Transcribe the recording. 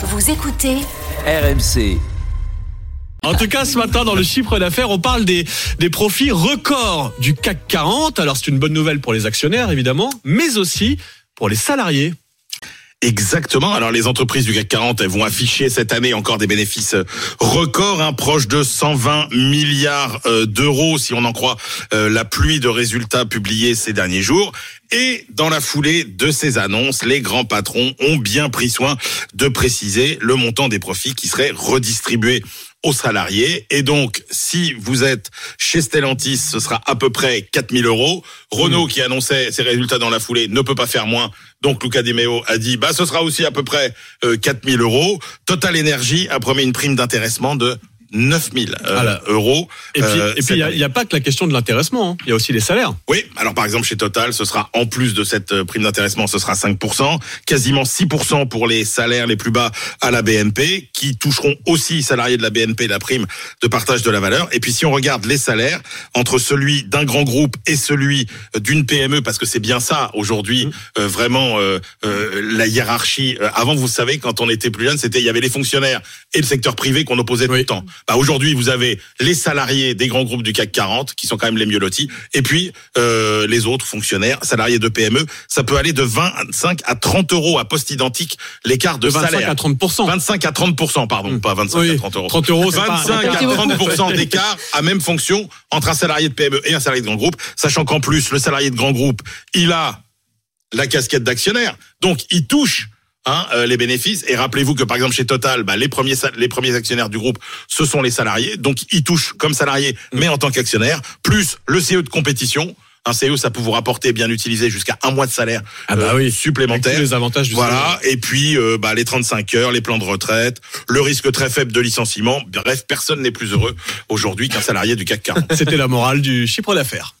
Vous écoutez RMC. En tout cas, ce matin, dans le chiffre d'affaires, on parle des, des profits records du CAC 40. Alors, c'est une bonne nouvelle pour les actionnaires, évidemment, mais aussi pour les salariés. Exactement. Alors les entreprises du CAC 40 elles vont afficher cette année encore des bénéfices records, hein, proches de 120 milliards euh, d'euros si on en croit euh, la pluie de résultats publiés ces derniers jours. Et dans la foulée de ces annonces, les grands patrons ont bien pris soin de préciser le montant des profits qui seraient redistribués aux salariés. Et donc, si vous êtes chez Stellantis, ce sera à peu près 4000 euros. Renault, qui annonçait ses résultats dans la foulée, ne peut pas faire moins. Donc, Luca Di Meo a dit, bah, ce sera aussi à peu près euh, 4000 euros. Total Energy a promis une prime d'intéressement de 9000 euh, Voilà. euros. Et puis, euh, il n'y a, a pas que la question de l'intéressement. hein. Il y a aussi les salaires. Oui, alors par exemple chez Total, ce sera en plus de cette euh, prime d'intéressement, ce sera 5%, quasiment 6% pour les salaires les plus bas à la BNP, qui toucheront aussi salariés de la BNP la prime de partage de la valeur. Et puis si on regarde les salaires entre celui d'un grand groupe et celui euh, d'une PME, parce que c'est bien ça aujourd'hui, euh, vraiment euh, euh, la hiérarchie. Euh, Avant, vous savez, quand on était plus jeune, c'était il y avait les fonctionnaires et le secteur privé qu'on opposait tout le temps. Bah, aujourd'hui, vous avez les salariés des grands groupes du CAC 40 qui sont quand même les mieux lotis, et puis euh, les autres fonctionnaires, salariés de PME. Ça peut aller de 25 à 30 euros à poste identique l'écart de, De 25 salaire. à 30 25 à 30% pardon, pas 25 Oui, à 30 euros. 30 euros, c'est pas- 25 à 30% d'écart à même fonction entre un salarié de PME et un salarié de grand groupe, sachant qu'en plus le salarié de grand groupe, il a la casquette d'actionnaire, donc il touche hein, euh, les bénéfices. Et rappelez-vous que par exemple chez Total, bah, les premiers sa- les premiers actionnaires du groupe, ce sont les salariés, donc ils touchent comme salariés, mais en tant qu'actionnaire, plus le CE de compétition. Un CE, ça peut vous rapporter bien utilisé jusqu'à un mois de salaire Ah bah euh, oui. supplémentaire. Tous les avantages du Voilà. Et puis euh, bah, les 35 heures, les plans de retraite, le risque très faible de licenciement. Bref, personne n'est plus heureux aujourd'hui qu'un salarié du CAC 40. C'était la morale du chiffre d'affaires.